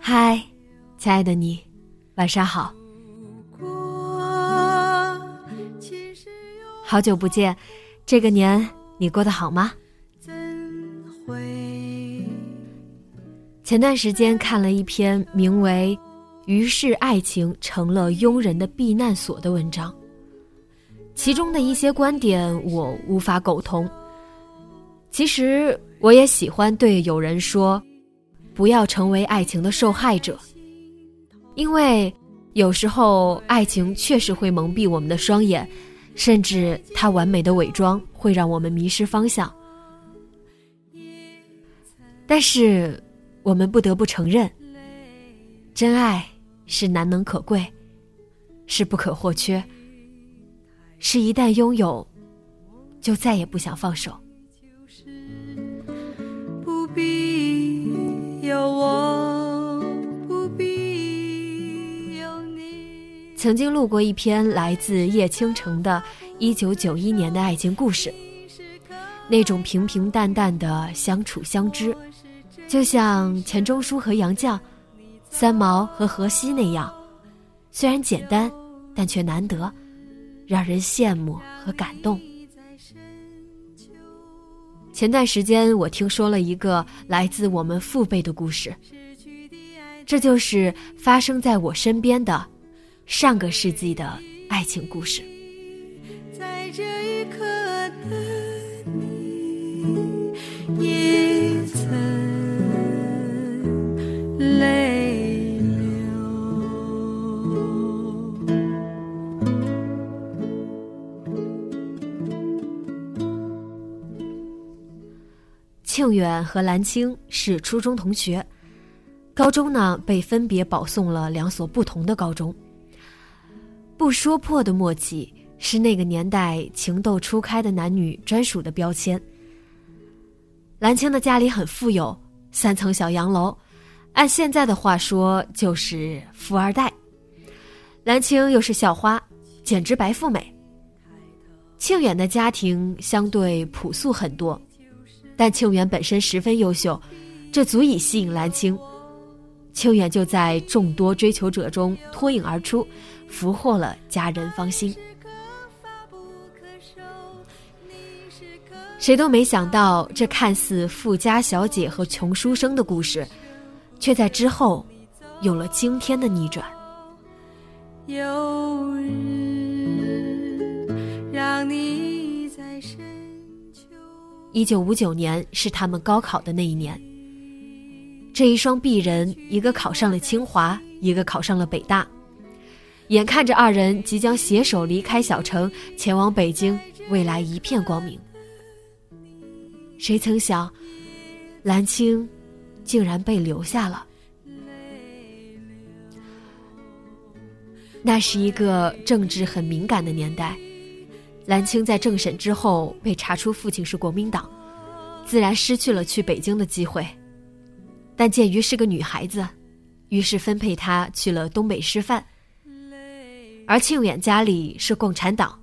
嗨，亲爱的你，晚上好。好久不见，这个年你过得好吗？前段时间看了一篇名为《于是爱情成了庸人的避难所》的文章。其中的一些观点我无法苟同。其实我也喜欢对有人说，不要成为爱情的受害者，因为有时候爱情确实会蒙蔽我们的双眼，甚至它完美的伪装会让我们迷失方向。但是我们不得不承认，真爱是难能可贵，是不可或缺。是一旦拥有，就再也不想放手。有我，不必。曾经录过一篇来自叶倾城的一九九一年的爱情故事，那种平平淡淡的相处相知，就像钱钟书和杨绛、三毛和荷西那样，虽然简单，但却难得。让人羡慕和感动。前段时间，我听说了一个来自我们父辈的故事，这就是发生在我身边的上个世纪的爱情故事。庆远和蓝青是初中同学，高中呢被分别保送了两所不同的高中。不说破的默契是那个年代情窦初开的男女专属的标签。蓝青的家里很富有，三层小洋楼，按现在的话说就是富二代。蓝青又是校花，简直白富美。庆远的家庭相对朴素很多。但庆远本身十分优秀，这足以吸引蓝青。庆远就在众多追求者中脱颖而出，俘获了佳人芳心。谁都没想到，这看似富家小姐和穷书生的故事，却在之后有了惊天的逆转。有日一九五九年是他们高考的那一年。这一双璧人，一个考上了清华，一个考上了北大。眼看着二人即将携手离开小城，前往北京，未来一片光明。谁曾想，蓝青竟然被留下了。那是一个政治很敏感的年代。蓝青在政审之后被查出父亲是国民党，自然失去了去北京的机会。但鉴于是个女孩子，于是分配她去了东北师范。而庆远家里是共产党，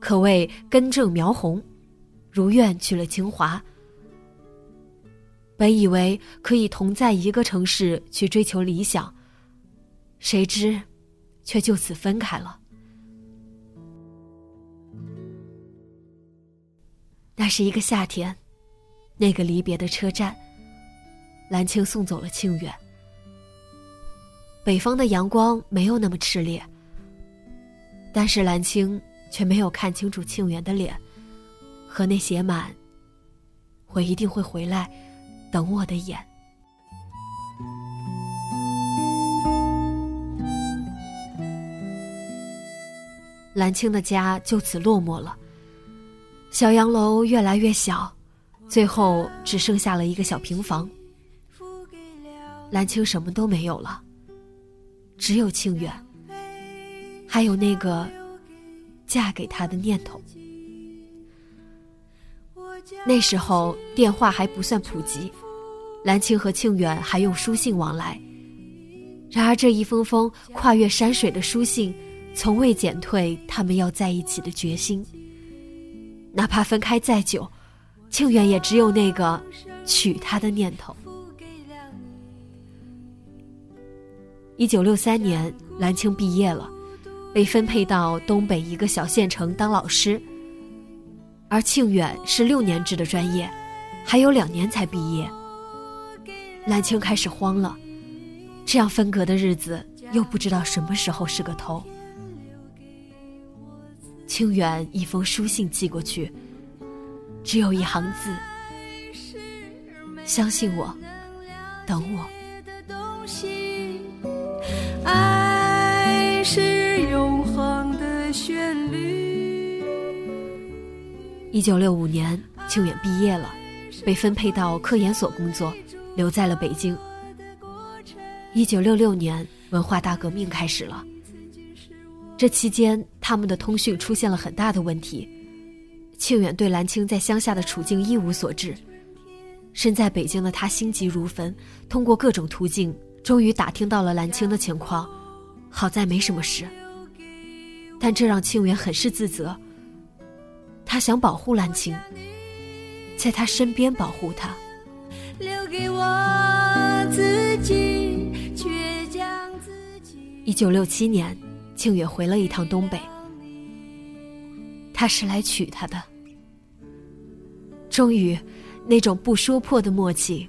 可谓根正苗红，如愿去了清华。本以为可以同在一个城市去追求理想，谁知，却就此分开了。那是一个夏天，那个离别的车站，蓝青送走了庆远。北方的阳光没有那么炽烈，但是蓝青却没有看清楚庆元的脸，和那写满“我一定会回来，等我”的眼。蓝青的家就此落寞了。小洋楼越来越小，最后只剩下了一个小平房。蓝青什么都没有了。只有庆远，还有那个嫁给他的念头。那时候电话还不算普及，蓝青和庆远还用书信往来。然而这一封封跨越山水的书信，从未减退他们要在一起的决心。哪怕分开再久，庆远也只有那个娶她的念头。一九六三年，蓝青毕业了，被分配到东北一个小县城当老师。而庆远是六年制的专业，还有两年才毕业。蓝青开始慌了，这样分隔的日子又不知道什么时候是个头。庆远一封书信寄过去，只有一行字：“相信我，等我。”爱是永恒的旋律。一九六五年，清远毕业了，被分配到科研所工作，留在了北京。一九六六年，文化大革命开始了。这期间，他们的通讯出现了很大的问题。庆远对蓝青在乡下的处境一无所知，身在北京的他心急如焚，通过各种途径。终于打听到了蓝青的情况，好在没什么事。但这让庆远很是自责。他想保护蓝青，在他身边保护他。一九六七年，庆远回了一趟东北，他是来娶她的。终于，那种不说破的默契，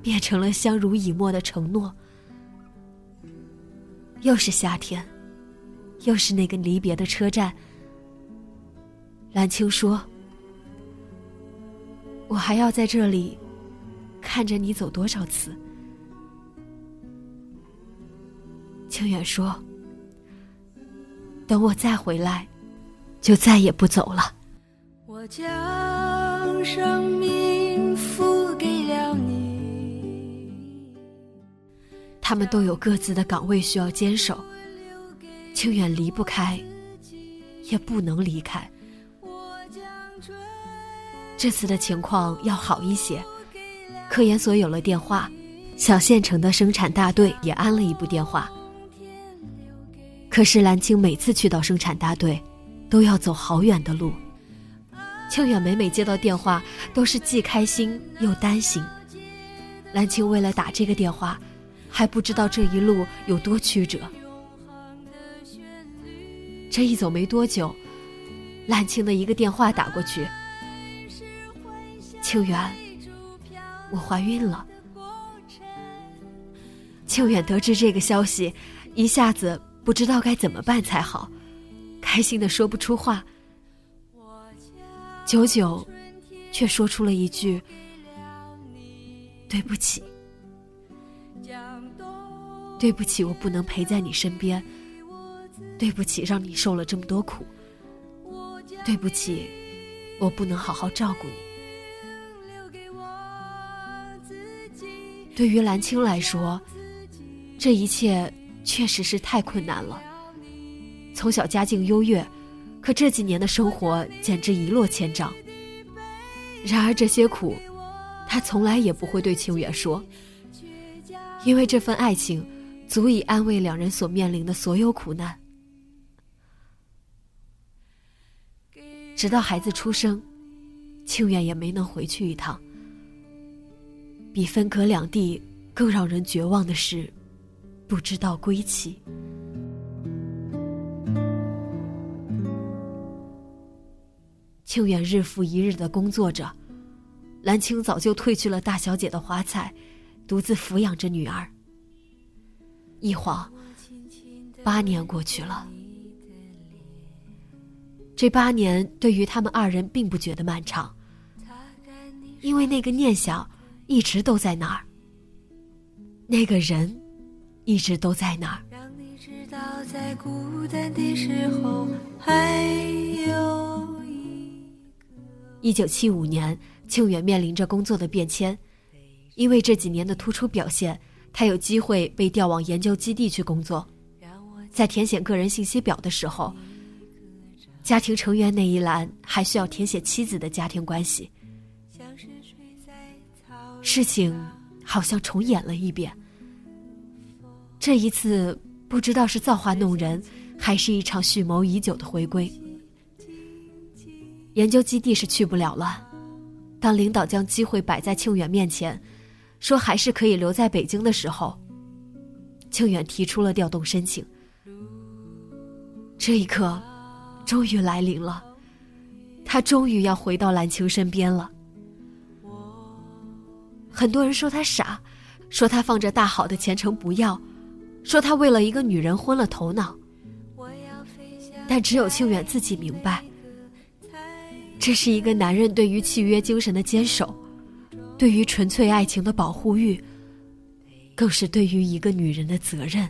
变成了相濡以沫的承诺。又是夏天，又是那个离别的车站。蓝青说：“我还要在这里看着你走多少次。”清远说：“等我再回来，就再也不走了。”我将生命付给了你。他们都有各自的岗位需要坚守，清远离不开，也不能离开。这次的情况要好一些，科研所有了电话，小县城的生产大队也安了一部电话。可是蓝青每次去到生产大队，都要走好远的路。庆远每每接到电话，都是既开心又担心。兰青为了打这个电话。还不知道这一路有多曲折。这一走没多久，兰青的一个电话打过去：“庆远，我怀孕了。”庆远得知这个消息，一下子不知道该怎么办才好，开心的说不出话。久久，却说出了一句：“对不起。”对不起，我不能陪在你身边。对不起，让你受了这么多苦。对不起，我不能好好照顾你。对于蓝青来说，这一切确实是太困难了。从小家境优越，可这几年的生活简直一落千丈。然而这些苦，他从来也不会对清远说，因为这份爱情。足以安慰两人所面临的所有苦难。直到孩子出生，庆远也没能回去一趟。比分隔两地更让人绝望的是，不知道归期。庆远日复一日的工作着，兰青早就褪去了大小姐的华彩，独自抚养着女儿。一晃，八年过去了。这八年对于他们二人并不觉得漫长，因为那个念想一直都在那儿，那个人一直都在那儿。一九七五年，庆远面临着工作的变迁，因为这几年的突出表现，他有机会被调往研究基地去工作。在填写个人信息表的时候。家庭成员那一栏还需要填写妻子的家庭关系。事情好像重演了一遍。这一次不知道是造化弄人，还是一场蓄谋已久的回归。研究基地是去不了了。当领导将机会摆在庆远面前，说还是可以留在北京的时候，庆远提出了调动申请。这一刻。终于来临了，他终于要回到蓝青身边了。很多人说他傻，说他放着大好的前程不要，说他为了一个女人昏了头脑。但只有庆远自己明白，这是一个男人对于契约精神的坚守，对于纯粹爱情的保护欲，更是对于一个女人的责任。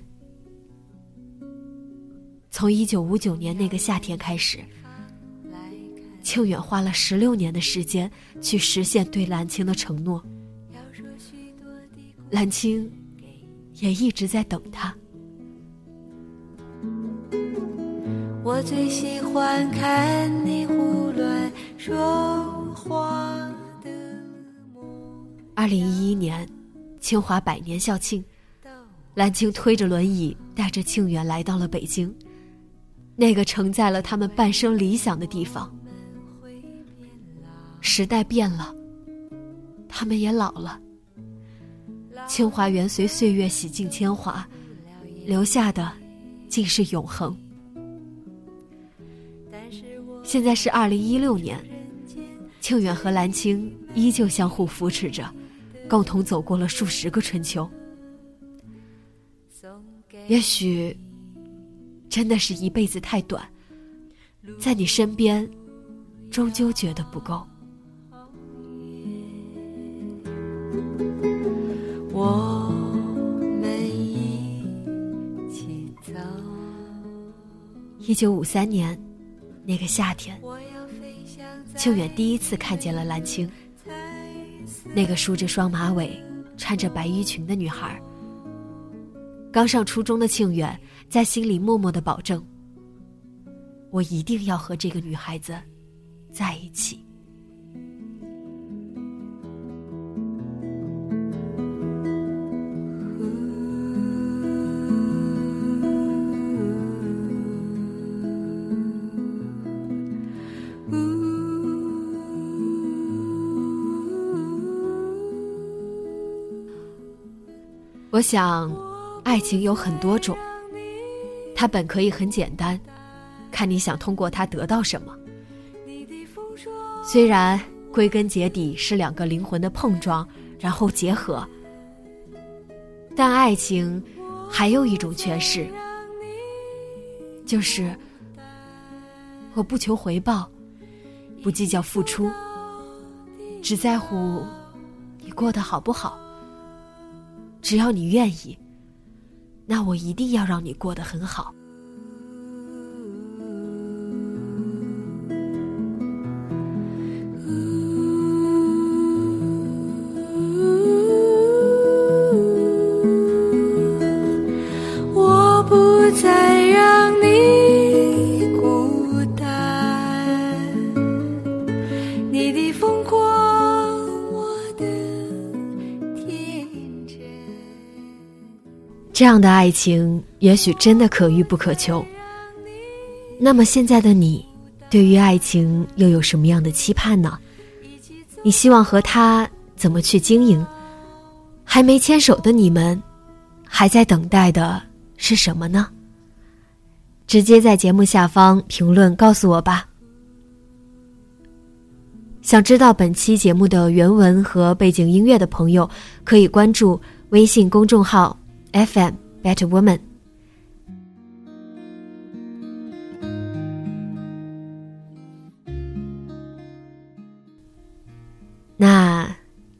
从一九五九年那个夏天开始，庆远花了十六年的时间去实现对蓝青的承诺。蓝青也一直在等他。我最喜欢看你二零一一年，清华百年校庆，蓝青推着轮椅带着庆远来到了北京。那个承载了他们半生理想的地方，时代变了，他们也老了。清华园随岁月洗尽铅华，留下的竟是永恒。现在是二零一六年，庆远和蓝青依旧相互扶持着，共同走过了数十个春秋。也许。真的是一辈子太短，在你身边，终究觉得不够。我们一起走。一九五三年，那个夏天，庆远第一次看见了蓝青，那个梳着双马尾、穿着白衣裙的女孩。刚上初中的庆远。在心里默默的保证，我一定要和这个女孩子在一起。我想，爱情有很多种。它本可以很简单，看你想通过它得到什么。虽然归根结底是两个灵魂的碰撞，然后结合，但爱情还有一种诠释，就是我不求回报，不计较付出，只在乎你过得好不好。只要你愿意。那我一定要让你过得很好。这样的爱情也许真的可遇不可求。那么现在的你，对于爱情又有什么样的期盼呢？你希望和他怎么去经营？还没牵手的你们，还在等待的是什么呢？直接在节目下方评论告诉我吧。想知道本期节目的原文和背景音乐的朋友，可以关注微信公众号 FM Better Woman。那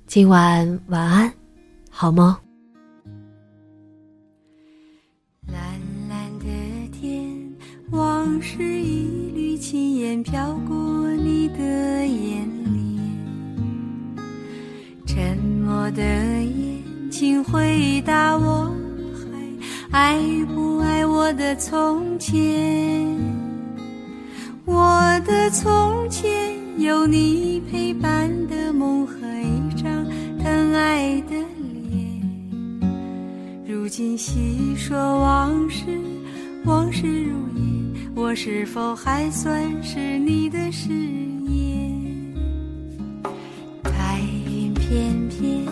今晚晚安，好梦。蓝蓝的天，往事一缕轻烟飘过你的眼帘。沉默的眼，请回答我，爱不爱我的从前？我的从前。有你陪伴的梦和一张疼爱的脸，如今细说往事，往事如烟，我是否还算是你的誓言？白云片片，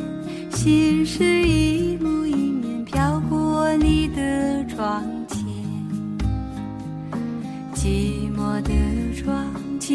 心事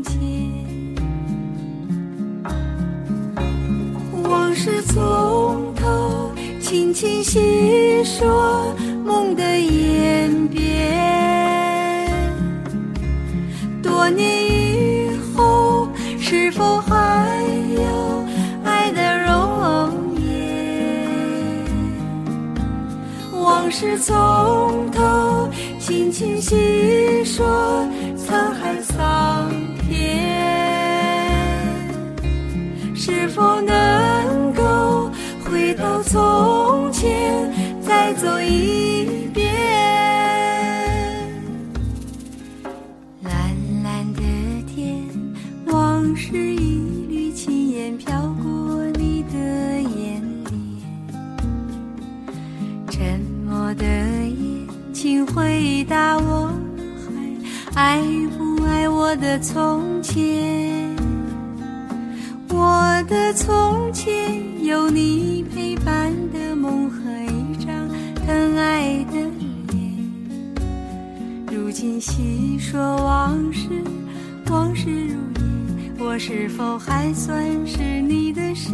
前？往事从头。轻轻细说梦的演变，多年以后是否还有爱的容颜？往事从头轻轻细说，沧海桑田，是否能走一遍，蓝蓝的天，往事一缕轻烟飘过你的眼帘。沉默的夜，请回答我，还爱不爱我的从前？今细说往事，往事如烟，我是否还算是你的誓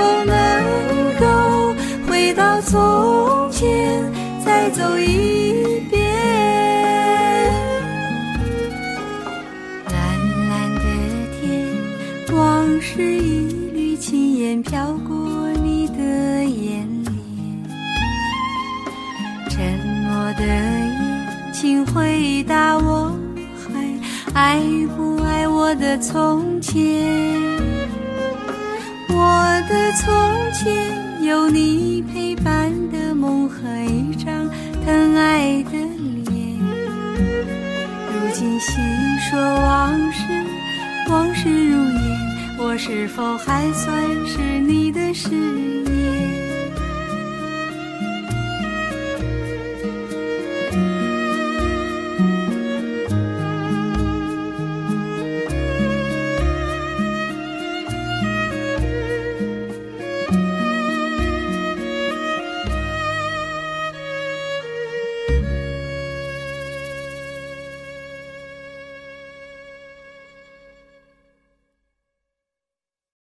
否能够回到从前再走一遍？蓝蓝的天，往事一缕轻烟飘过你的眼帘，沉。默的夜，请回答我，还爱不爱我的从前？我的从前有你陪伴的梦和一张疼爱的脸。如今细说往事，往事如烟，我是否还算是你的誓言？